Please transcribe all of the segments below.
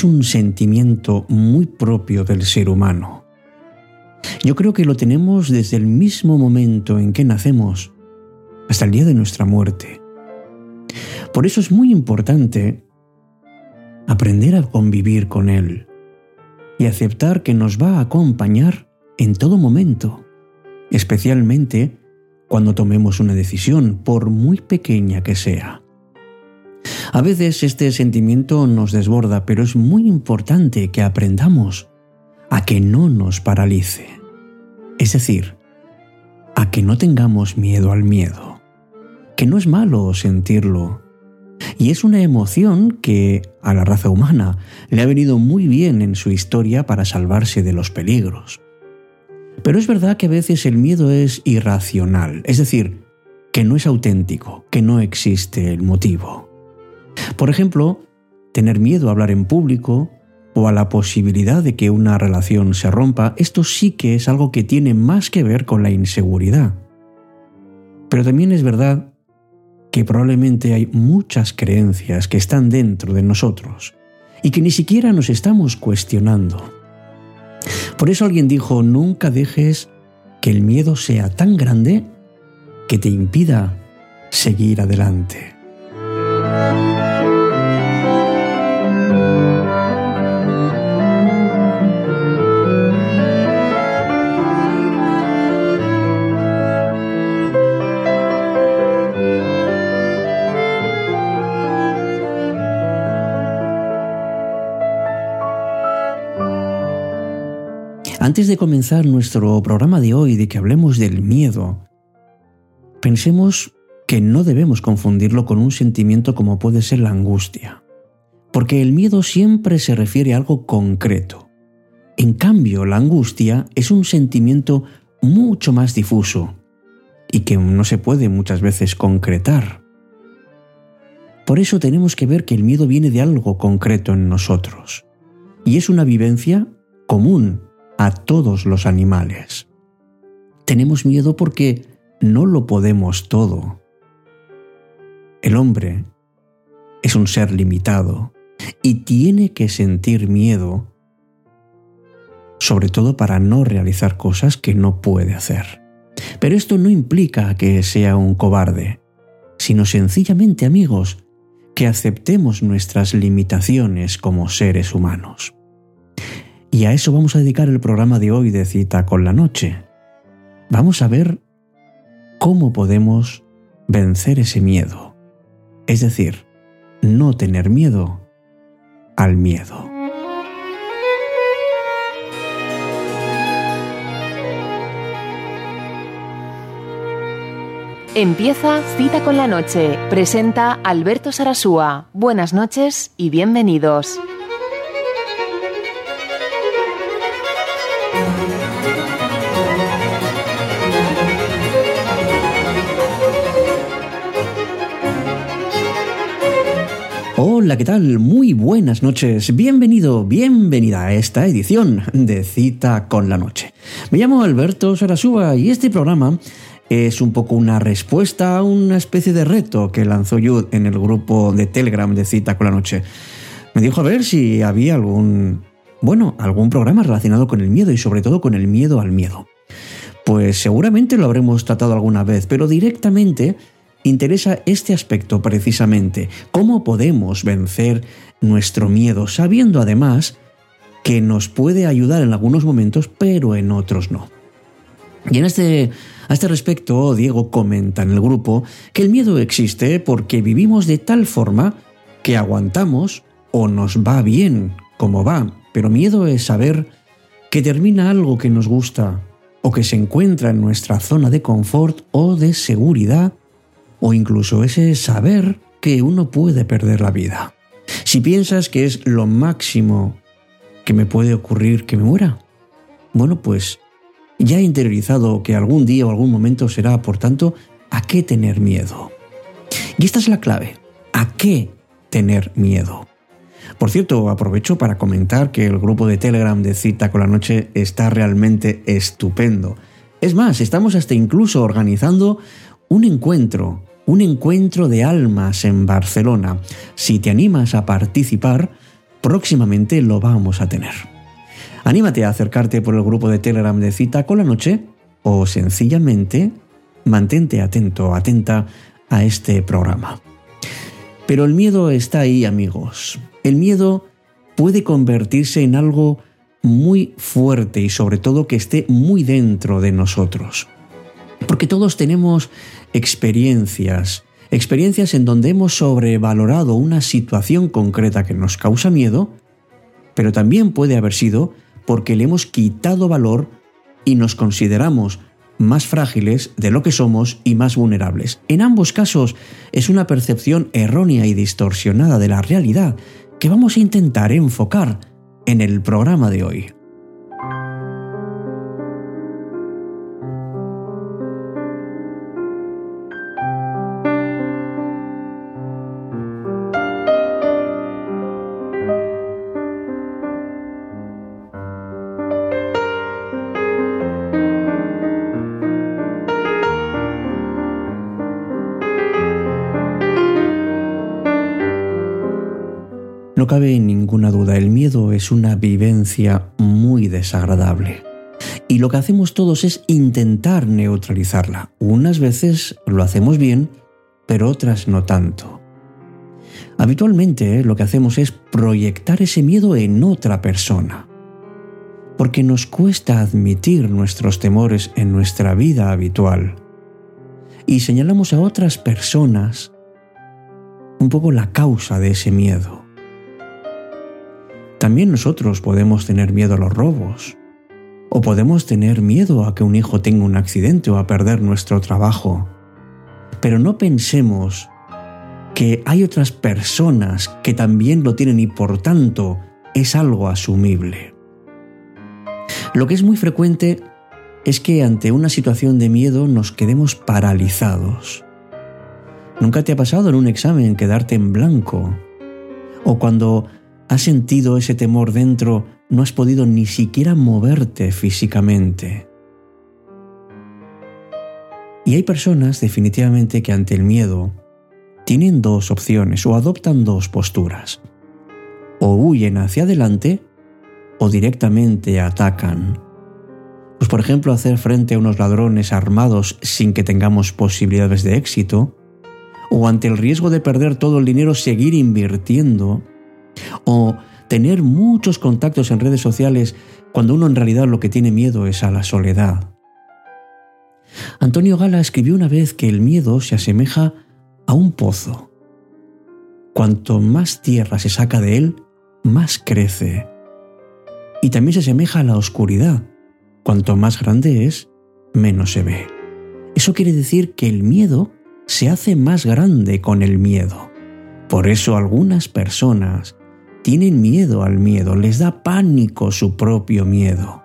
es, un sentimiento muy propio del ser humano. Yo creo que lo tenemos desde el mismo momento en que nacemos hasta el día de nuestra muerte. Por eso es muy importante aprender a convivir con él y aceptar que nos va a acompañar en todo momento, especialmente cuando tomemos una decisión, por muy pequeña que sea. A veces este sentimiento nos desborda, pero es muy importante que aprendamos a que no nos paralice. Es decir, a que no tengamos miedo al miedo, que no es malo sentirlo, y es una emoción que a la raza humana le ha venido muy bien en su historia para salvarse de los peligros. Pero es verdad que a veces el miedo es irracional, es decir, que no es auténtico, que no existe el motivo. Por ejemplo, tener miedo a hablar en público o a la posibilidad de que una relación se rompa, esto sí que es algo que tiene más que ver con la inseguridad. Pero también es verdad que probablemente hay muchas creencias que están dentro de nosotros y que ni siquiera nos estamos cuestionando. Por eso alguien dijo, nunca dejes que el miedo sea tan grande que te impida seguir adelante. Antes de comenzar nuestro programa de hoy, de que hablemos del miedo, pensemos que no debemos confundirlo con un sentimiento como puede ser la angustia, porque el miedo siempre se refiere a algo concreto. En cambio, la angustia es un sentimiento mucho más difuso y que no se puede muchas veces concretar. Por eso tenemos que ver que el miedo viene de algo concreto en nosotros y es una vivencia común a todos los animales. Tenemos miedo porque no lo podemos todo. El hombre es un ser limitado y tiene que sentir miedo, sobre todo para no realizar cosas que no puede hacer. Pero esto no implica que sea un cobarde, sino sencillamente, amigos, que aceptemos nuestras limitaciones como seres humanos. Y a eso vamos a dedicar el programa de hoy de cita con la noche. Vamos a ver cómo podemos vencer ese miedo. Es decir, no tener miedo al miedo. Empieza Cita con la Noche. Presenta Alberto Sarasúa. Buenas noches y bienvenidos. ¿Qué tal? Muy buenas noches. Bienvenido, bienvenida a esta edición de Cita con la Noche. Me llamo Alberto Sarasúa y este programa es un poco una respuesta a una especie de reto que lanzó Yud en el grupo de Telegram de Cita con la Noche. Me dijo a ver si había algún, bueno, algún programa relacionado con el miedo y sobre todo con el miedo al miedo. Pues seguramente lo habremos tratado alguna vez, pero directamente interesa este aspecto precisamente, cómo podemos vencer nuestro miedo, sabiendo además que nos puede ayudar en algunos momentos, pero en otros no. Y en este, a este respecto, Diego comenta en el grupo que el miedo existe porque vivimos de tal forma que aguantamos o nos va bien como va, pero miedo es saber que termina algo que nos gusta o que se encuentra en nuestra zona de confort o de seguridad o incluso ese saber que uno puede perder la vida. Si piensas que es lo máximo que me puede ocurrir que me muera, bueno, pues ya he interiorizado que algún día o algún momento será, por tanto, ¿a qué tener miedo? Y esta es la clave, ¿a qué tener miedo? Por cierto, aprovecho para comentar que el grupo de Telegram de Cita con la Noche está realmente estupendo. Es más, estamos hasta incluso organizando un encuentro un encuentro de almas en Barcelona. Si te animas a participar, próximamente lo vamos a tener. Anímate a acercarte por el grupo de Telegram de Cita con la Noche o sencillamente mantente atento, atenta a este programa. Pero el miedo está ahí, amigos. El miedo puede convertirse en algo muy fuerte y sobre todo que esté muy dentro de nosotros. Porque todos tenemos experiencias, experiencias en donde hemos sobrevalorado una situación concreta que nos causa miedo, pero también puede haber sido porque le hemos quitado valor y nos consideramos más frágiles de lo que somos y más vulnerables. En ambos casos es una percepción errónea y distorsionada de la realidad que vamos a intentar enfocar en el programa de hoy. Cabe ninguna duda, el miedo es una vivencia muy desagradable. Y lo que hacemos todos es intentar neutralizarla. Unas veces lo hacemos bien, pero otras no tanto. Habitualmente lo que hacemos es proyectar ese miedo en otra persona. Porque nos cuesta admitir nuestros temores en nuestra vida habitual. Y señalamos a otras personas un poco la causa de ese miedo. También nosotros podemos tener miedo a los robos, o podemos tener miedo a que un hijo tenga un accidente o a perder nuestro trabajo. Pero no pensemos que hay otras personas que también lo tienen y por tanto es algo asumible. Lo que es muy frecuente es que ante una situación de miedo nos quedemos paralizados. ¿Nunca te ha pasado en un examen quedarte en blanco? O cuando has sentido ese temor dentro, no has podido ni siquiera moverte físicamente. Y hay personas definitivamente que ante el miedo tienen dos opciones o adoptan dos posturas. O huyen hacia adelante o directamente atacan. Pues por ejemplo hacer frente a unos ladrones armados sin que tengamos posibilidades de éxito, o ante el riesgo de perder todo el dinero seguir invirtiendo, o tener muchos contactos en redes sociales cuando uno en realidad lo que tiene miedo es a la soledad. Antonio Gala escribió una vez que el miedo se asemeja a un pozo. Cuanto más tierra se saca de él, más crece. Y también se asemeja a la oscuridad. Cuanto más grande es, menos se ve. Eso quiere decir que el miedo se hace más grande con el miedo. Por eso algunas personas tienen miedo al miedo, les da pánico su propio miedo.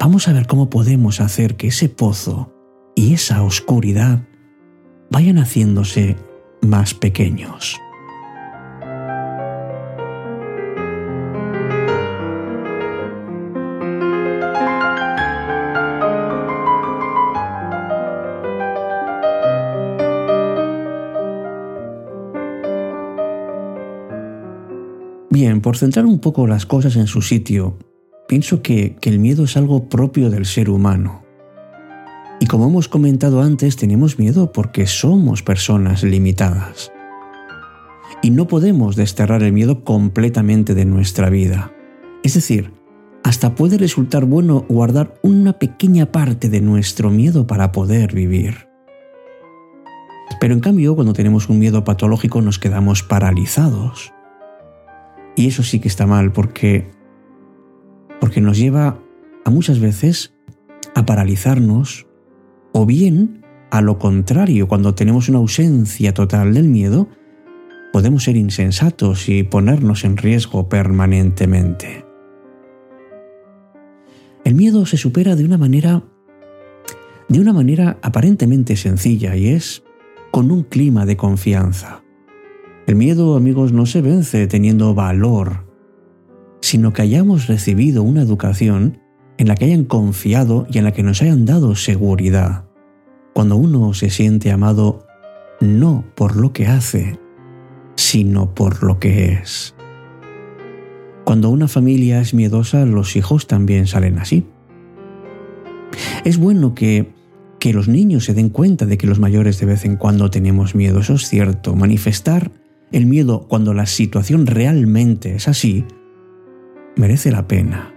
Vamos a ver cómo podemos hacer que ese pozo y esa oscuridad vayan haciéndose más pequeños. Bien, por centrar un poco las cosas en su sitio, pienso que, el miedo es algo propio del ser humano. Y como hemos comentado antes, tenemos miedo porque somos personas limitadas. Y no podemos desterrar el miedo completamente de nuestra vida. Es decir, hasta puede resultar bueno guardar una pequeña parte de nuestro miedo para poder vivir. Pero en cambio, cuando tenemos un miedo patológico nos quedamos paralizados y eso sí que está mal porque, porque nos lleva a muchas veces a paralizarnos o bien a lo contrario, cuando tenemos una ausencia total del miedo, podemos ser insensatos y ponernos en riesgo permanentemente. El miedo se supera de una manera de una manera aparentemente sencilla y es con un clima de confianza. El miedo, amigos, no se vence teniendo valor, sino que hayamos recibido una educación en la que hayan confiado y en la que nos hayan dado seguridad. Cuando uno se siente amado, no por lo que hace, sino por lo que es. Cuando una familia es miedosa, los hijos también salen así. Es bueno que, que los niños se den cuenta de que los mayores de vez en cuando tenemos miedo, eso es cierto. Manifestar el miedo cuando la situación realmente es así, merece la pena.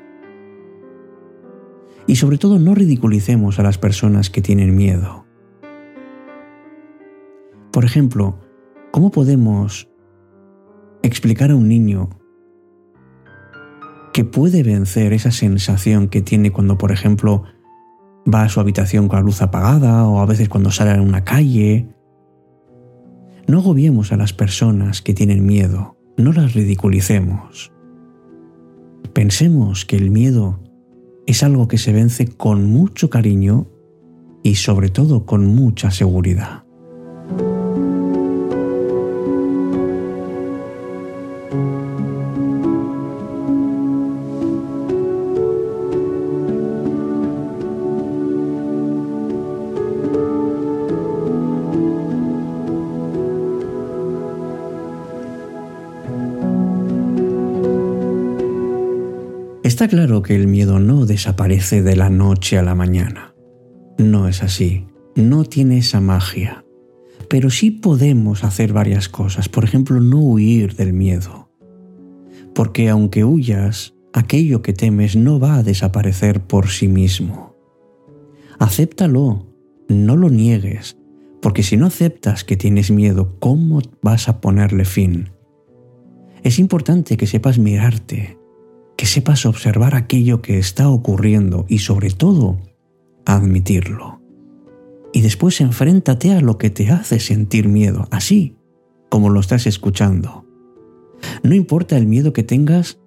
Y sobre todo no ridiculicemos a las personas que tienen miedo. Por ejemplo, ¿cómo podemos explicar a un niño que puede vencer esa sensación que tiene cuando, por ejemplo, va a su habitación con la luz apagada o a veces cuando sale a una calle? No agobiemos a las personas que tienen miedo, no las ridiculicemos. Pensemos que el miedo es algo que se vence con mucho cariño y sobre todo con mucha seguridad. Está claro que el miedo no desaparece de la noche a la mañana. No es así, no tiene esa magia. Pero sí podemos hacer varias cosas, por ejemplo, no huir del miedo. Porque aunque huyas, aquello que temes no va a desaparecer por sí mismo. Acéptalo, no lo niegues, porque si no aceptas que tienes miedo, ¿cómo vas a ponerle fin? Es importante que sepas mirarte, que sepas observar aquello que está ocurriendo y sobre todo admitirlo. Y después enfréntate a lo que te hace sentir miedo, así como lo estás escuchando. No importa el miedo que tengas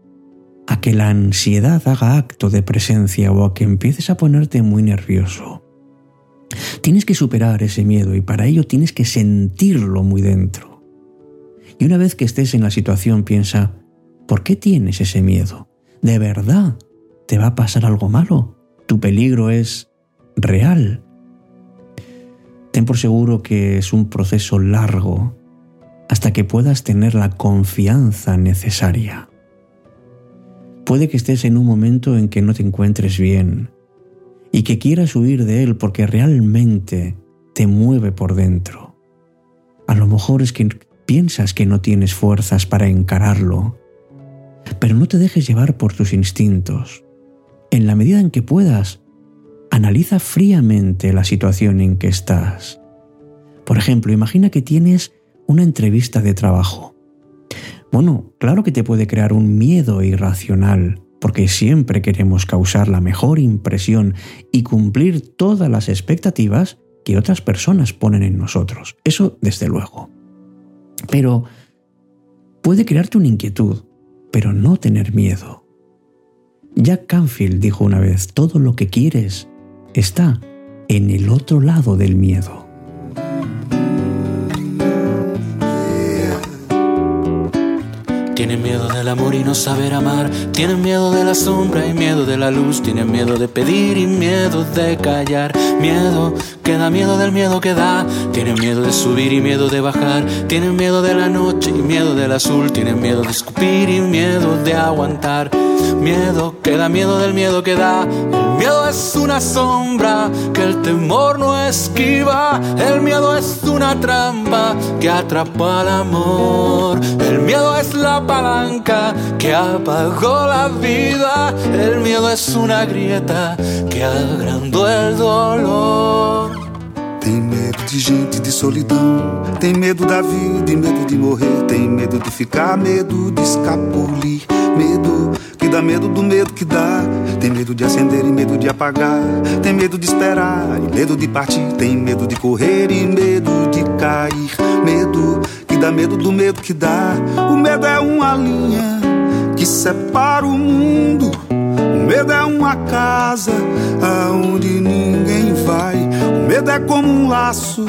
a que la ansiedad haga acto de presencia o a que empieces a ponerte muy nervioso. Tienes que superar ese miedo y para ello tienes que sentirlo muy dentro. Y una vez que estés en la situación piensa, ¿por qué tienes ese miedo? ¿De verdad te va a pasar algo malo? ¿Tu peligro es real? Ten por seguro que es un proceso largo hasta que puedas tener la confianza necesaria. Puede que estés en un momento en que no te encuentres bien y que quieras huir de él porque realmente te mueve por dentro. A lo mejor es que piensas que no tienes fuerzas para encararlo pero no te dejes llevar por tus instintos. En la medida en que puedas, analiza fríamente la situación en que estás. Por ejemplo, imagina que tienes una entrevista de trabajo. Bueno, claro que te puede crear un miedo irracional, porque siempre queremos causar la mejor impresión y cumplir todas las expectativas que otras personas ponen en nosotros. Eso desde luego. Pero puede crearte una inquietud, pero no tener miedo. Jack Canfield dijo una vez, todo lo que quieres está en el otro lado del miedo. Tienen miedo del amor y no saber amar. Tienen miedo de la sombra y miedo de la luz. Tienen miedo de pedir y miedo de callar. Miedo que da miedo del miedo que da. Tienen miedo de subir y miedo de bajar. Tienen miedo de la noche y miedo del azul. Tienen miedo de escupir y miedo de aguantar. Miedo que da miedo del miedo que da. Miedo es una sombra que el temor no esquiva. El miedo es una trampa que atrapa al amor. El miedo es la palanca que apagó la vida. El miedo es una grieta que agrandó el dolor. Tem medo de gente, de solidão. Tem medo da vida e medo de morrer. Tem medo de ficar, medo de escapulir. Medo que dá medo do medo que dá. Tem medo de acender e medo de apagar. Tem medo de esperar e medo de partir. Tem medo de correr e medo de cair. Medo que dá medo do medo que dá. O medo é uma linha que separa o mundo. O medo é uma casa aonde ninguém vai. O medo é como um laço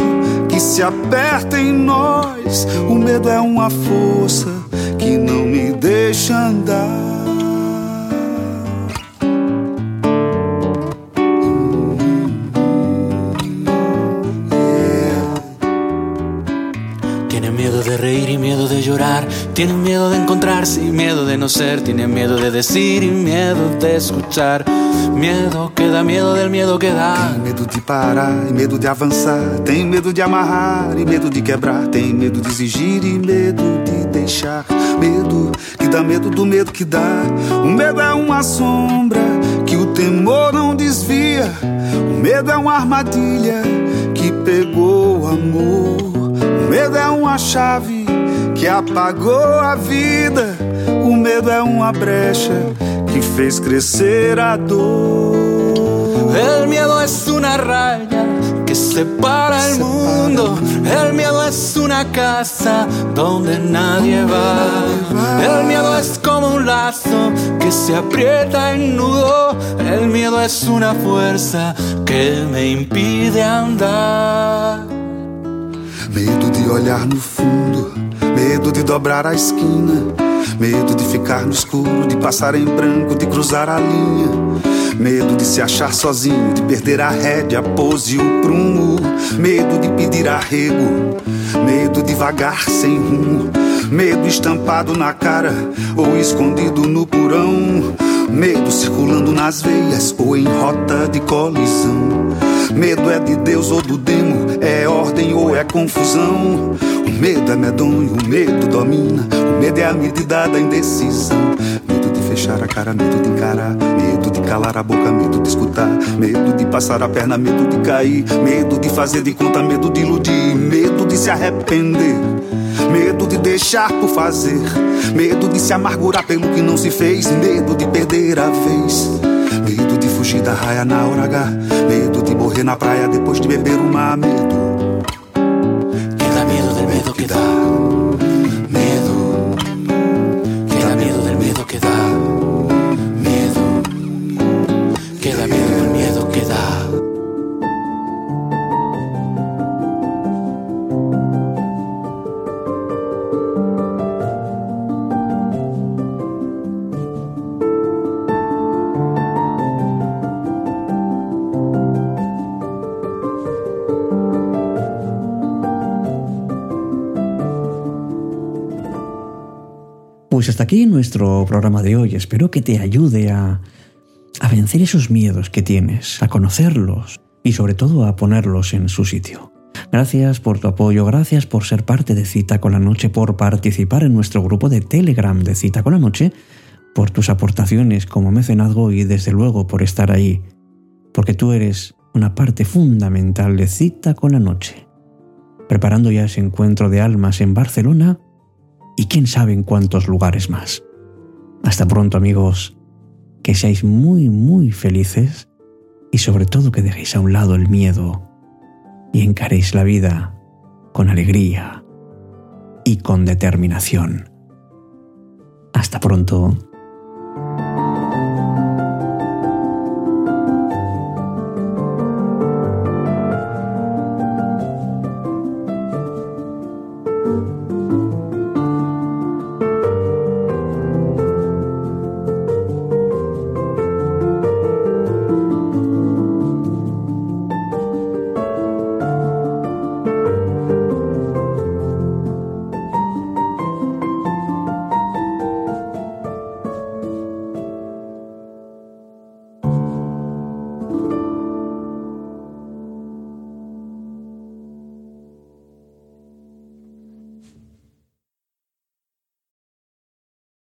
que se aperta em nós. O medo é uma força que não me deixa andar. de reír y miedo de llorar. Tienen miedo de encontrarse y miedo de no ser. Tienen miedo de decir y miedo de escuchar. Miedo que dá miedo del miedo que dá. Tem medo de parar e medo de avançar. Tem medo de amarrar e medo de quebrar. Tem medo de exigir e medo de deixar. Medo que dá medo do medo que dá. O medo é uma sombra que o temor não desvia. O medo é uma armadilha que pegou o amor. O medo é uma chave que apagou a vida. O medo é uma brecha que fez crescer a dor. El miedo es una raya separa el mundo. El miedo es una casa donde nadie va. El miedo es como un lazo que se aprieta en nudo. El miedo es una fuerza que me impide andar. Medo de olhar no fundo, medo de dobrar a esquina, medo de ficar no escuro, de passar em branco, de cruzar a linha. Medo de se achar sozinho, de perder a rédea, a pose e o prumo. Medo de pedir arrego, medo de vagar sem rumo. Medo estampado na cara ou escondido no porão. Medo circulando nas veias ou em rota de colisão. Medo é de Deus ou do demo, é ordem ou é confusão. O medo é medonho, o medo domina. O medo é a medida da indecisão. Medo de fechar a cara, medo de encarar. Medo de calar a boca, medo de escutar. Medo de passar a perna, medo de cair. Medo de fazer de conta, medo de iludir. Medo de se arrepender. Medo de deixar por fazer. Medo de se amargurar pelo que não se fez. Medo de perder a vez. Medo de fugir da raia na hora H. Medo de morrer na praia depois de beber uma. Medo. Que da miedo del miedo que da. Pues hasta aquí nuestro programa de hoy. Espero que te ayude a, a vencer esos miedos que tienes, a conocerlos y sobre todo a ponerlos en su sitio. Gracias por tu apoyo, gracias por ser parte de Cita con la Noche, por participar en nuestro grupo de Telegram de Cita con la Noche, por tus aportaciones como mecenazgo y desde luego por estar ahí, porque tú eres una parte fundamental de Cita con la Noche. Preparando ya ese encuentro de almas en Barcelona y quién sabe en cuántos lugares más. Hasta pronto amigos, que seáis muy muy felices y sobre todo que dejéis a un lado el miedo y encaréis la vida con alegría y con determinación. Hasta pronto.